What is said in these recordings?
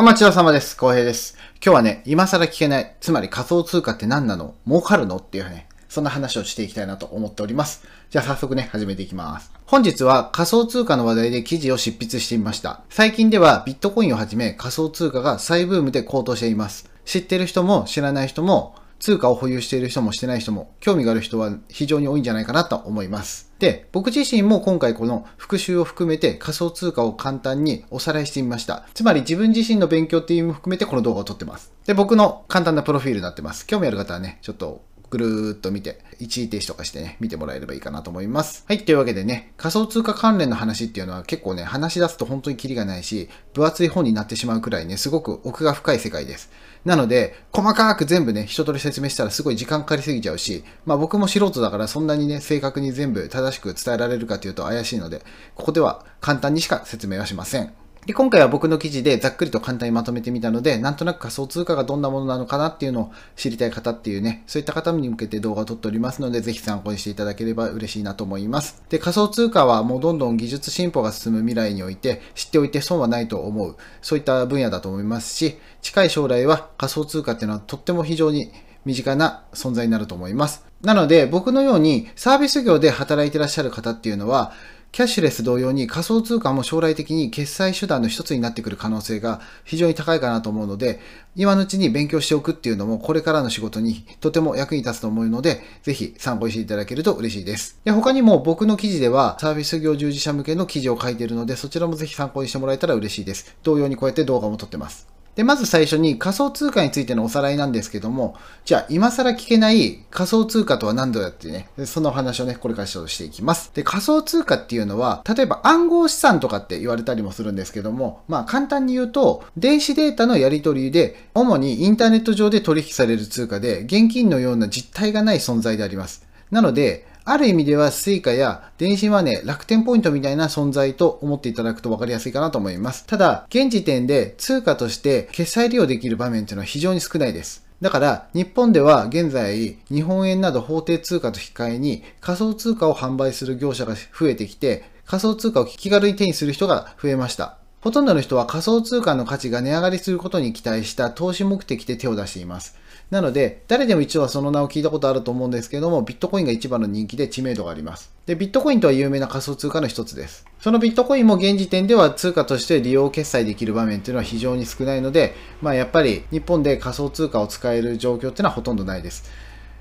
お待ちどうさまです。浩平です。今日はね、今更聞けない、つまり仮想通貨って何なの？儲かるの？っていうね、そんな話をしていきたいなと思っております。じゃあ早速ね、始めていきます。本日は仮想通貨の話題で記事を執筆してみました。最近ではビットコインをはじめ仮想通貨が再ブームで高騰しています。知ってる人も知らない人も、通貨を保有している人もしてない人も、興味がある人は非常に多いんじゃないかなと思います。で、僕自身も今回この復習を含めて仮想通貨を簡単におさらいしてみました。つまり自分自身の勉強っていう意味も含めてこの動画を撮ってます。で、僕の簡単なプロフィールになってます。興味ある方はね、ちょっとぐるーっと見て、一時停止とかしてね、見てもらえればいいかなと思います。はい、というわけでね、仮想通貨関連の話っていうのは結構ね、話し出すと本当にキリがないし、分厚い本になってしまうくらいね、すごく奥が深い世界です。なので、細かく全部ね、一通り説明したらすごい時間かかりすぎちゃうし、まあ僕も素人だからそんなにね、正確に全部正しく伝えられるかというと怪しいので、ここでは簡単にしか説明はしません。で今回は僕の記事でざっくりと簡単にまとめてみたので、なんとなく仮想通貨がどんなものなのかなっていうのを知りたい方っていうね、そういった方に向けて動画を撮っておりますので、ぜひ参考にしていただければ嬉しいなと思います。で、仮想通貨はもうどんどん技術進歩が進む未来において、知っておいて損はないと思う、そういった分野だと思いますし、近い将来は仮想通貨っていうのはとっても非常に身近な存在になると思います。なので、僕のようにサービス業で働いてらっしゃる方っていうのは、キャッシュレス同様に仮想通貨も将来的に決済手段の一つになってくる可能性が非常に高いかなと思うので、今のうちに勉強しておくっていうのもこれからの仕事にとても役に立つと思うので、ぜひ参考にしていただけると嬉しいです。で他にも僕の記事ではサービス業従事者向けの記事を書いているので、そちらもぜひ参考にしてもらえたら嬉しいです。同様にこうやって動画も撮ってます。で、まず最初に仮想通貨についてのおさらいなんですけども、じゃあ今更聞けない仮想通貨とは何度だってね、その話をね、これからちょっとしていきます。で、仮想通貨っていうのは、例えば暗号資産とかって言われたりもするんですけども、まあ簡単に言うと、電子データのやり取りで、主にインターネット上で取引される通貨で、現金のような実体がない存在であります。なので、ある意味では Suica や電子マネー、楽天ポイントみたいな存在と思っていただくと分かりやすいかなと思います。ただ、現時点で通貨として決済利用できる場面というのは非常に少ないです。だから、日本では現在、日本円など法定通貨と引き換えに仮想通貨を販売する業者が増えてきて、仮想通貨を気軽に手にする人が増えました。ほとんどの人は仮想通貨の価値が値上がりすることに期待した投資目的で手を出しています。なので、誰でも一応はその名を聞いたことあると思うんですけども、ビットコインが一番の人気で知名度があります。で、ビットコインとは有名な仮想通貨の一つです。そのビットコインも現時点では通貨として利用決済できる場面っていうのは非常に少ないので、まあやっぱり日本で仮想通貨を使える状況っていうのはほとんどないです。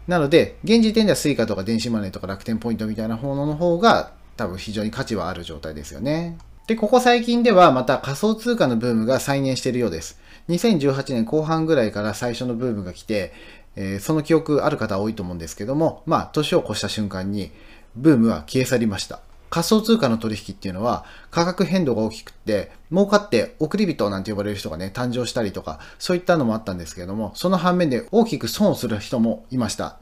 なので、現時点では Suica とか電子マネーとか楽天ポイントみたいなものの方が多分非常に価値はある状態ですよね。で、ここ最近ではまた仮想通貨のブームが再燃しているようです。2018年後半ぐらいから最初のブームが来て、えーその記憶ある方多いと思うんですけども、まあ、年を越した瞬間に、ブームは消え去りました。仮想通貨の取引っていうのは価格変動が大きくって、儲かって送り人なんて呼ばれる人がね、誕生したりとか、そういったのもあったんですけれども、その反面で大きく損をする人もいました。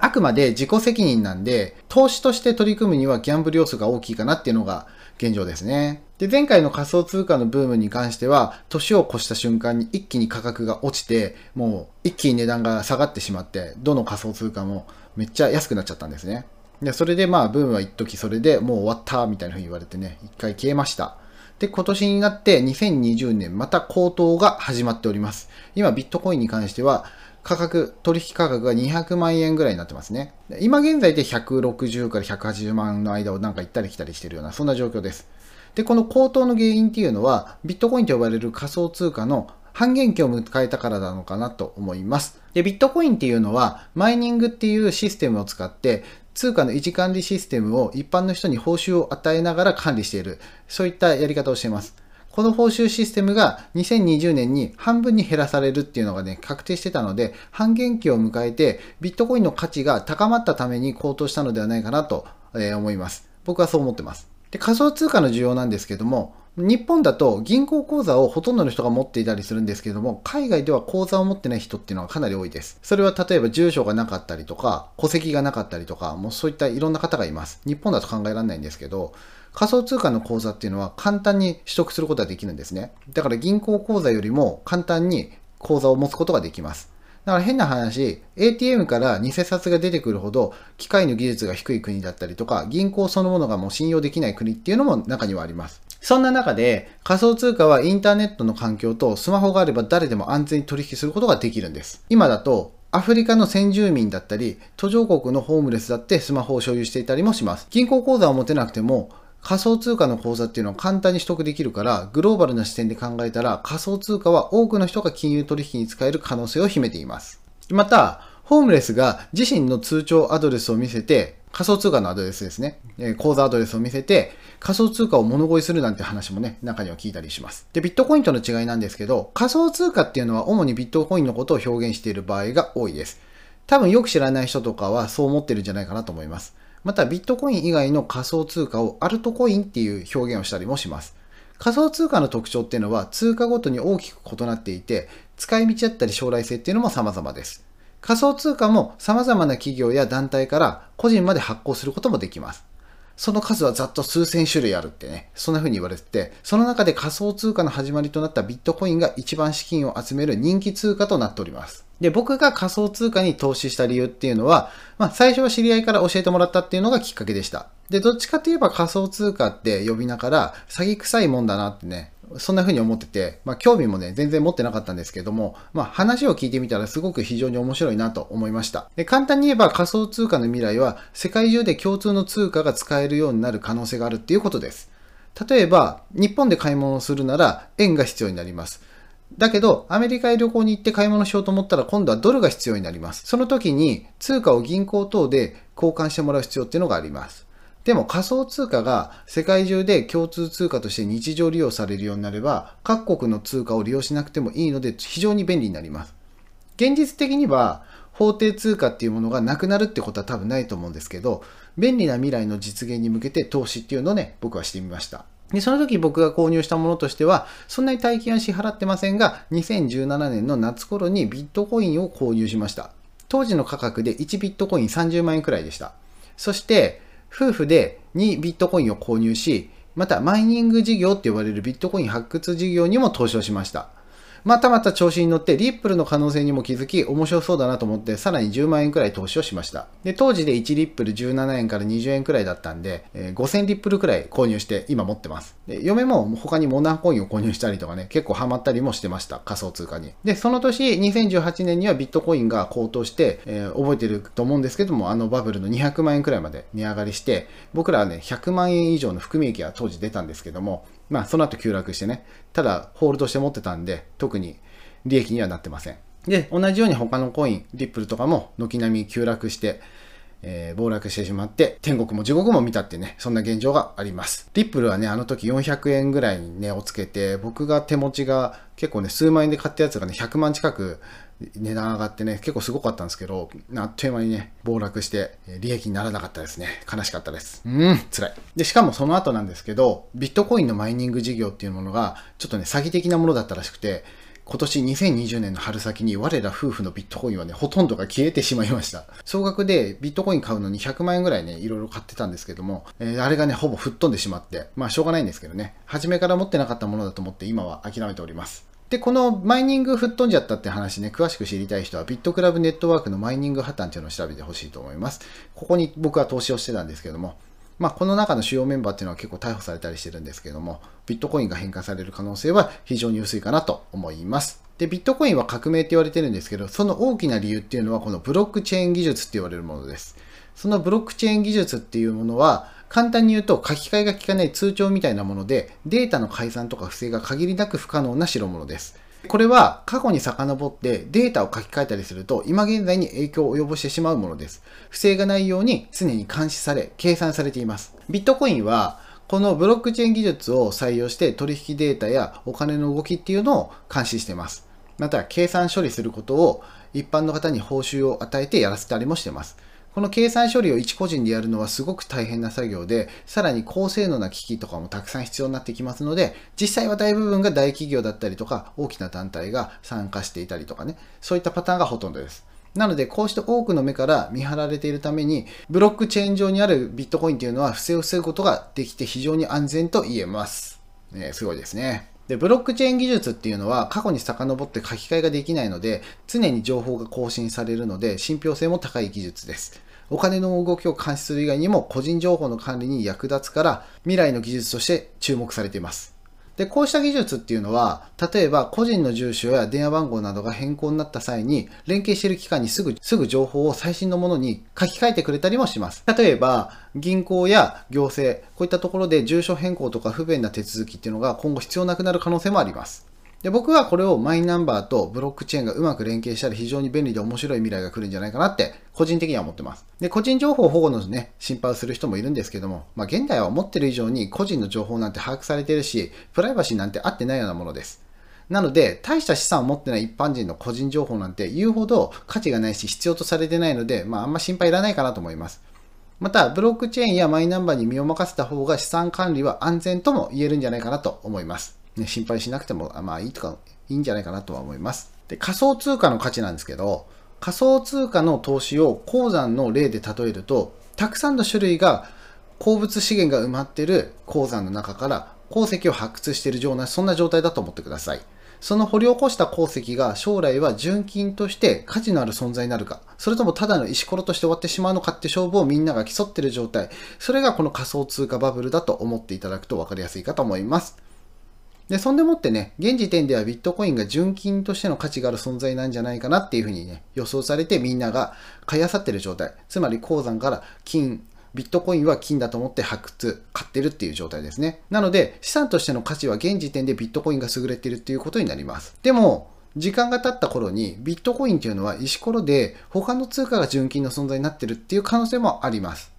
あくまで自己責任なんで、投資として取り組むにはギャンブル要素が大きいかなっていうのが現状ですね。で、前回の仮想通貨のブームに関しては、年を越した瞬間に一気に価格が落ちて、もう一気に値段が下がってしまって、どの仮想通貨もめっちゃ安くなっちゃったんですね。で、それでまあ、ブームは一時それでもう終わったみたいな風に言われてね、一回消えました。で、今年になって2020年また高騰が始まっております。今、ビットコインに関しては、価格、取引価格が200万円ぐらいになってますね。今現在で160から180万の間をなんか行ったり来たりしてるような、そんな状況です。で、この高騰の原因っていうのは、ビットコインと呼ばれる仮想通貨の半減期を迎えたからなのかなと思います。で、ビットコインっていうのは、マイニングっていうシステムを使って、通貨の維持管理システムを一般の人に報酬を与えながら管理している、そういったやり方をしています。この報酬システムが2020年に半分に減らされるっていうのがね、確定してたので、半減期を迎えて、ビットコインの価値が高まったために高騰したのではないかなと思います。僕はそう思ってます。で、仮想通貨の需要なんですけども、日本だと銀行口座をほとんどの人が持っていたりするんですけども、海外では口座を持ってない人っていうのはかなり多いです。それは例えば住所がなかったりとか、戸籍がなかったりとか、もうそういったいろんな方がいます。日本だと考えられないんですけど、仮想通貨の口座っていうのは簡単に取得することができるんですね。だから銀行口座よりも簡単に口座を持つことができます。だから変な話、ATM から偽札が出てくるほど機械の技術が低い国だったりとか、銀行そのものがもう信用できない国っていうのも中にはあります。そんな中で仮想通貨はインターネットの環境とスマホがあれば誰でも安全に取引することができるんです。今だとアフリカの先住民だったり、途上国のホームレスだってスマホを所有していたりもします。銀行口座を持てなくても、仮想通貨の口座っていうのは簡単に取得できるから、グローバルな視点で考えたら仮想通貨は多くの人が金融取引に使える可能性を秘めています。また、ホームレスが自身の通帳アドレスを見せて、仮想通貨のアドレスですね。え口座アドレスを見せて、仮想通貨を物乞いするなんて話もね、中には聞いたりします。で、ビットコインとの違いなんですけど、仮想通貨っていうのは主にビットコインのことを表現している場合が多いです。多分よく知らない人とかはそう思ってるんじゃないかなと思います。また、ビットコイン以外の仮想通貨をアルトコインっていう表現をしたりもします。仮想通貨の特徴っていうのは通貨ごとに大きく異なっていて、使い道だったり将来性っていうのも様々です。仮想通貨も様々な企業や団体から個人まで発行することもできます。その数はざっと数千種類あるってね、そんな風に言われてて、その中で仮想通貨の始まりとなったビットコインが一番資金を集める人気通貨となっております。で、僕が仮想通貨に投資した理由っていうのは、まあ、最初は知り合いから教えてもらったっていうのがきっかけでした。で、どっちかといえば仮想通貨って呼びながら、詐欺臭いもんだなってね、そんな風に思ってて、まあ、興味もね、全然持ってなかったんですけども、まあ、話を聞いてみたらすごく非常に面白いなと思いました。で簡単に言えば仮想通貨の未来は世界中で共通の通貨が使えるようになる可能性があるっていうことです。例えば、日本で買い物をするなら円が必要になります。だけど、アメリカへ旅行に行って買い物しようと思ったら今度はドルが必要になります。その時に通貨を銀行等で交換してもらう必要っていうのがあります。でも仮想通貨が世界中で共通通貨として日常利用されるようになれば、各国の通貨を利用しなくてもいいので非常に便利になります。現実的には法定通貨っていうものがなくなるってことは多分ないと思うんですけど、便利な未来の実現に向けて投資っていうのをね、僕はしてみました。で、その時僕が購入したものとしては、そんなに大金は支払ってませんが、2017年の夏頃にビットコインを購入しました。当時の価格で1ビットコイン30万円くらいでした。そして、夫婦で2ビットコインを購入し、またマイニング事業って呼ばれるビットコイン発掘事業にも投資をしました。またまた調子に乗ってリップルの可能性にも気づき面白そうだなと思ってさらに10万円くらい投資をしました。で、当時で1リップル17円から20円くらいだったんで、えー、5000リップルくらい購入して今持ってます。で、嫁も他にモナーコインを購入したりとかね、結構ハマったりもしてました。仮想通貨に。で、その年2018年にはビットコインが高騰して、えー、覚えてると思うんですけども、あのバブルの200万円くらいまで値上がりして、僕らはね、100万円以上の含み益が当時出たんですけども、まあ、その後急落してね、ただ、ホールドして持ってたんで、特に利益にはなってません。で、同じように他のコイン、リップルとかも軒並み急落して、えー、暴落してしまって、天国も地獄も見たってね、そんな現状があります。リップルはね、あの時400円ぐらいに値をつけて、僕が手持ちが結構ね、数万円で買ったやつがね、100万近く値段上がってね、結構すごかったんですけど、あっという間にね、暴落して、利益にならなかったですね。悲しかったです。うん、辛い。で、しかもその後なんですけど、ビットコインのマイニング事業っていうものが、ちょっとね、詐欺的なものだったらしくて、今年2020年の春先に我ら夫婦のビットコインはね、ほとんどが消えてしまいました。総額でビットコイン買うのに100万円ぐらいね、いろいろ買ってたんですけども、えー、あれがね、ほぼ吹っ飛んでしまって、まあしょうがないんですけどね、初めから持ってなかったものだと思って今は諦めております。で、このマイニング吹っ飛んじゃったって話ね、詳しく知りたい人はビットクラブネットワークのマイニング破綻っていうのを調べてほしいと思います。ここに僕は投資をしてたんですけども、まあ、この中の主要メンバーっていうのは結構逮捕されたりしてるんですけども、ビットコインが変換される可能性は非常に薄いかなと思います。で、ビットコインは革命って言われてるんですけど、その大きな理由っていうのはこのブロックチェーン技術って言われるものです。そのブロックチェーン技術っていうものは、簡単に言うと書き換えが効かない通帳みたいなもので、データの改ざんとか不正が限りなく不可能な代物です。これは過去に遡ってデータを書き換えたりすると今現在に影響を及ぼしてしまうものです。不正がないように常に監視され、計算されています。ビットコインはこのブロックチェーン技術を採用して取引データやお金の動きっていうのを監視しています。また計算処理することを一般の方に報酬を与えてやらせたりもしています。この計算処理を一個人でやるのはすごく大変な作業で、さらに高性能な機器とかもたくさん必要になってきますので、実際は大部分が大企業だったりとか、大きな団体が参加していたりとかね、そういったパターンがほとんどです。なので、こうして多くの目から見張られているために、ブロックチェーン上にあるビットコインというのは不正を防ぐことができて非常に安全と言えます。ね、すごいですね。で、ブロックチェーン技術っていうのは過去に遡って書き換えができないので、常に情報が更新されるので、信憑性も高い技術です。お金の動きを監視する以外にも個人情報の管理に役立つから未来の技術として注目されています。で、こうした技術っていうのは、例えば個人の住所や電話番号などが変更になった際に、連携している機関にすぐ、すぐ情報を最新のものに書き換えてくれたりもします。例えば、銀行や行政、こういったところで住所変更とか不便な手続きっていうのが今後必要なくなる可能性もあります。で僕はこれをマイナンバーとブロックチェーンがうまく連携したら非常に便利で面白い未来が来るんじゃないかなって個人的には思ってます。で、個人情報保護のね、心配をする人もいるんですけども、まあ現代は思ってる以上に個人の情報なんて把握されてるし、プライバシーなんて合ってないようなものです。なので、大した資産を持ってない一般人の個人情報なんて言うほど価値がないし必要とされてないので、まああんま心配いらないかなと思います。また、ブロックチェーンやマイナンバーに身を任せた方が資産管理は安全とも言えるんじゃないかなと思います。ね、心配しなくても、まあいいとかいいんじゃないかなとは思います。で、仮想通貨の価値なんですけど、仮想通貨の投資を鉱山の例で例えると、たくさんの種類が鉱物資源が埋まっている鉱山の中から鉱石を発掘しているような、そんな状態だと思ってください。その掘り起こした鉱石が将来は純金として価値のある存在になるか、それともただの石ころとして終わってしまうのかって勝負をみんなが競っている状態。それがこの仮想通貨バブルだと思っていただくと分かりやすいかと思います。で、そんでもってね、現時点ではビットコインが純金としての価値がある存在なんじゃないかなっていうふうにね、予想されてみんなが買い漁ってる状態。つまり鉱山から金、ビットコインは金だと思って発掘、買ってるっていう状態ですね。なので、資産としての価値は現時点でビットコインが優れてるっていうことになります。でも、時間が経った頃にビットコインっていうのは石ころで他の通貨が純金の存在になってるっていう可能性もあります。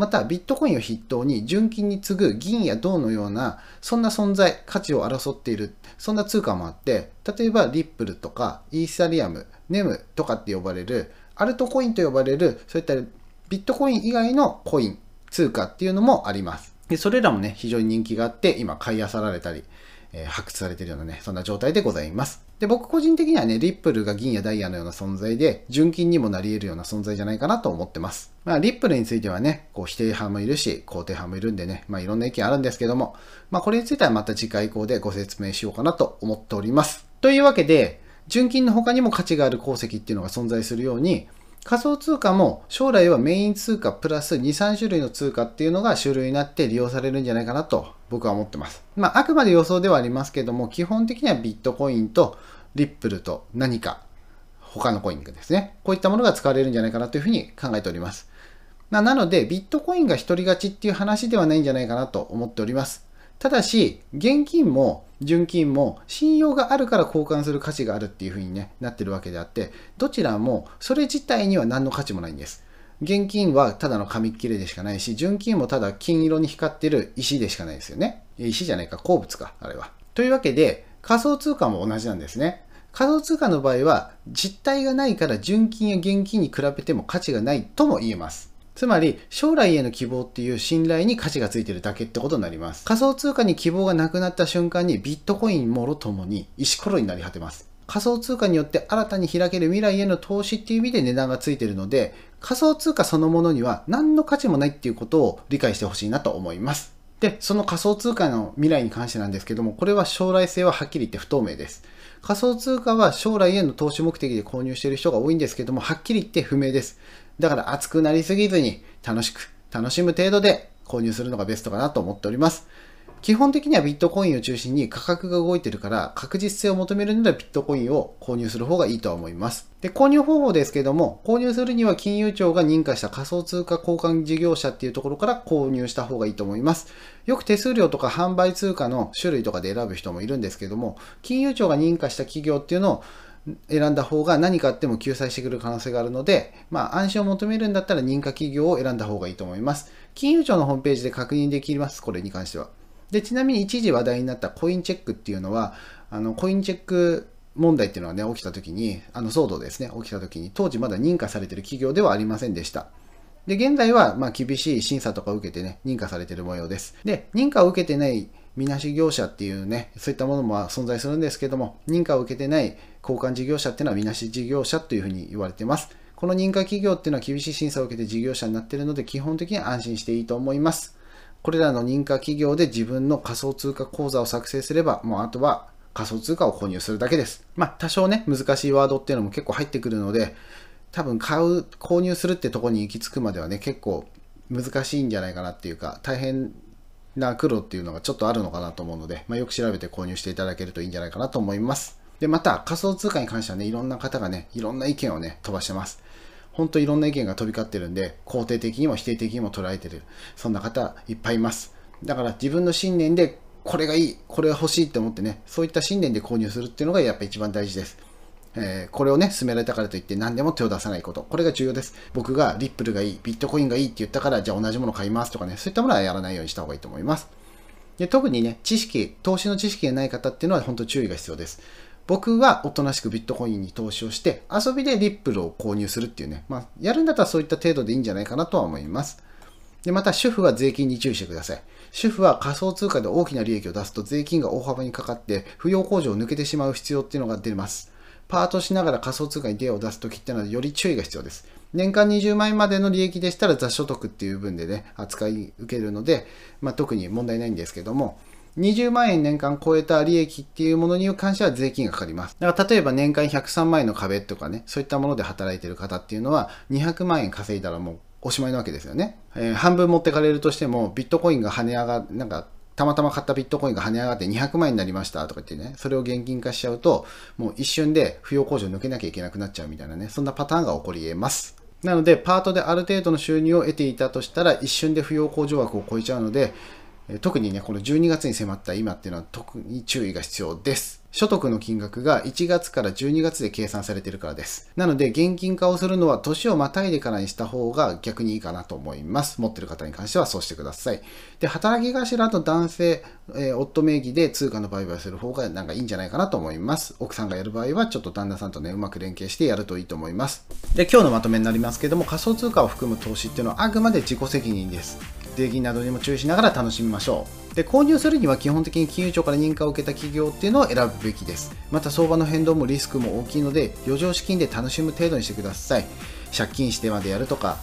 またビットコインを筆頭に純金に次ぐ銀や銅のようなそんな存在価値を争っているそんな通貨もあって例えばリップルとかイーサリアムネムとかって呼ばれるアルトコインと呼ばれるそういったビットコイン以外のコイン通貨っていうのもありますでそれらもね非常に人気があって今買い漁られたりえ、発掘されているようなね、そんな状態でございます。で、僕個人的にはね、リップルが銀やダイヤのような存在で、純金にもなり得るような存在じゃないかなと思ってます。まあ、リップルについてはね、こう否定派もいるし、肯定派もいるんでね、まあいろんな意見あるんですけども、まあこれについてはまた次回以降でご説明しようかなと思っております。というわけで、純金の他にも価値がある鉱石っていうのが存在するように、仮想通貨も将来はメイン通貨プラス2、3種類の通貨っていうのが主流になって利用されるんじゃないかなと僕は思ってます。まあ、あくまで予想ではありますけども、基本的にはビットコインとリップルと何か他のコインですね。こういったものが使われるんじゃないかなというふうに考えております。なので、ビットコインが独り勝ちっていう話ではないんじゃないかなと思っております。ただし、現金も純金も信用があるから交換する価値があるっていう風に、ね、なってるわけであって、どちらもそれ自体には何の価値もないんです。現金はただの紙切れでしかないし、純金もただ金色に光ってる石でしかないですよね。石じゃないか、鉱物か、あれは。というわけで、仮想通貨も同じなんですね。仮想通貨の場合は、実体がないから純金や現金に比べても価値がないとも言えます。つまり、将来への希望っていう信頼に価値がついてるだけってことになります。仮想通貨に希望がなくなった瞬間にビットコインもろともに石ころになり果てます。仮想通貨によって新たに開ける未来への投資っていう意味で値段がついてるので、仮想通貨そのものには何の価値もないっていうことを理解してほしいなと思います。で、その仮想通貨の未来に関してなんですけども、これは将来性ははっきり言って不透明です。仮想通貨は将来への投資目的で購入している人が多いんですけども、はっきり言って不明です。だから熱くなりすぎずに楽しく楽しむ程度で購入するのがベストかなと思っております。基本的にはビットコインを中心に価格が動いてるから確実性を求めるのでビットコインを購入する方がいいとは思います。で、購入方法ですけども、購入するには金融庁が認可した仮想通貨交換事業者っていうところから購入した方がいいと思います。よく手数料とか販売通貨の種類とかで選ぶ人もいるんですけども、金融庁が認可した企業っていうのを選んだ方が何かあっても救済してくる可能性があるので、まあ、安心を求めるんだったら認可企業を選んだ方がいいと思います。金融庁のホームページで確認できます、これに関しては。で、ちなみに一時話題になったコインチェックっていうのは、あの、コインチェック問題っていうのがね、起きた時に、あの騒動ですね、起きた時に、当時まだ認可されてる企業ではありませんでした。で、現在は、まあ、厳しい審査とかを受けてね、認可されてる模様です。で、認可を受けてないみなし業者っていうね、そういったものも存在するんですけども、認可を受けてない交換事業者っていうのはみなし事業者というふうに言われてます。この認可企業っていうのは厳しい審査を受けて事業者になっているので、基本的には安心していいと思います。これらの認可企業で自分の仮想通貨口座を作成すれば、もうあとは仮想通貨を購入するだけです。まあ、多少ね、難しいワードっていうのも結構入ってくるので、多分買う、購入するってとこに行き着くまではね、結構難しいんじゃないかなっていうか、大変な苦労っていうのがちょっとあるのかなと思うので、まあ、よく調べて購入していただけるといいんじゃないかなと思います。で、また仮想通貨に関してはね、いろんな方がね、いろんな意見をね、飛ばしてます。本当いろんな意見が飛び交ってるんで、肯定的にも否定的にも捉えてる。そんな方いっぱいいます。だから自分の信念でこれがいい、これが欲しいって思ってね、そういった信念で購入するっていうのがやっぱ一番大事です。えー、これをね、勧められたからといって何でも手を出さないこと。これが重要です。僕がリップルがいい、ビットコインがいいって言ったから、じゃあ同じもの買いますとかね、そういったものはやらないようにした方がいいと思います。で特にね、知識、投資の知識がない方っていうのは本当注意が必要です。僕はおとなしくビットコインに投資をして、遊びでリップルを購入するっていうね、まあ、やるんだったらそういった程度でいいんじゃないかなとは思います。で、また主婦は税金に注意してください。主婦は仮想通貨で大きな利益を出すと税金が大幅にかかって、扶養控除を抜けてしまう必要っていうのが出ます。パートしながら仮想通貨に手を出すときってのはより注意が必要です。年間20万円までの利益でしたら雑所得っていう分でね、扱い受けるので、まあ、特に問題ないんですけども、20万円年間超えた利益っていうものに関しては税金がかかります。だから例えば年間103万円の壁とかね、そういったもので働いてる方っていうのは200万円稼いだらもうおしまいなわけですよね。えー、半分持ってかれるとしても、ビットコインが跳ね上が、なんかたまたま買ったビットコインが跳ね上がって200万円になりましたとか言ってね、それを現金化しちゃうと、もう一瞬で扶養控除抜けなきゃいけなくなっちゃうみたいなね、そんなパターンが起こり得ます。なので、パートである程度の収入を得ていたとしたら、一瞬で扶養控除枠を超えちゃうので、特にね、この12月に迫った今っていうのは特に注意が必要です。所得の金額が1月から12月で計算されているからです。なので、現金化をするのは年をまたいでからにした方が逆にいいかなと思います。持ってる方に関してはそうしてください。で、働き頭と男性、えー、夫名義で通貨の売買する方がなんかいいんじゃないかなと思います。奥さんがやる場合はちょっと旦那さんとね、うまく連携してやるといいと思います。で、今日のまとめになりますけども、仮想通貨を含む投資っていうのはあくまで自己責任です。税金などにも注意しながら楽しみましょう。で、購入するには基本的に金融庁から認可を受けた企業っていうのを選ぶべきです。また相場の変動もリスクも大きいので、余剰資金で楽しむ程度にしてください。借金してまでやるとか、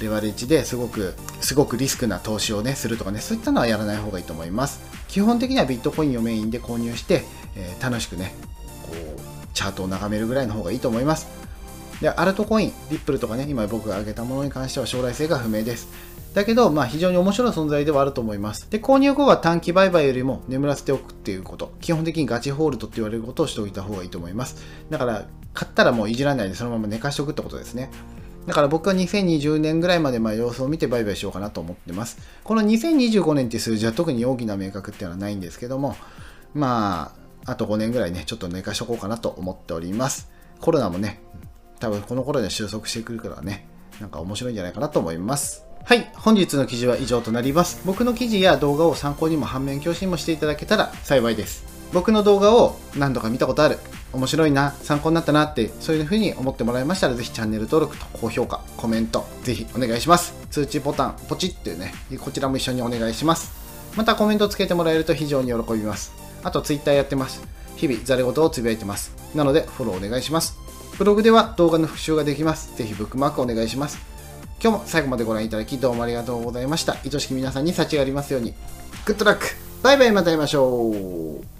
レバレッジですごく、すごくリスクな投資をね、するとかね、そういったのはやらない方がいいと思います。基本的にはビットコインをメインで購入して、えー、楽しくね、こう、チャートを眺めるぐらいの方がいいと思います。で、アルトコイン、リップルとかね、今僕が挙げたものに関しては将来性が不明です。だけど、まあ非常に面白い存在ではあると思います。で、購入後は短期売買よりも眠らせておくっていうこと。基本的にガチホールドって言われることをしておいた方がいいと思います。だから、買ったらもういじらないでそのまま寝かしておくってことですね。だから僕は2020年ぐらいまでまあ様子を見て売買しようかなと思ってます。この2025年っていう数字は特に大きな明確っていうのはないんですけども、まあ、あと5年ぐらいね、ちょっと寝かしとこうかなと思っております。コロナもね、多分この頃で収束してくるからね、なんか面白いんじゃないかなと思います。はい、本日の記事は以上となります。僕の記事や動画を参考にも反面教師にもしていただけたら幸いです。僕の動画を何度か見たことある、面白いな、参考になったなって、そういう風に思ってもらえましたら、ぜひチャンネル登録と高評価、コメント、ぜひお願いします。通知ボタン、ポチッってね、こちらも一緒にお願いします。またコメントつけてもらえると非常に喜びます。あと Twitter やってます。日々、ざれ言をつぶやいてます。なので、フォローお願いします。ブログでは動画の復習ができます。ぜひブックマークお願いします。今日も最後までご覧いただきどうもありがとうございました。愛しき皆さんに幸がありますように。グッドラックバイバイまた会いましょう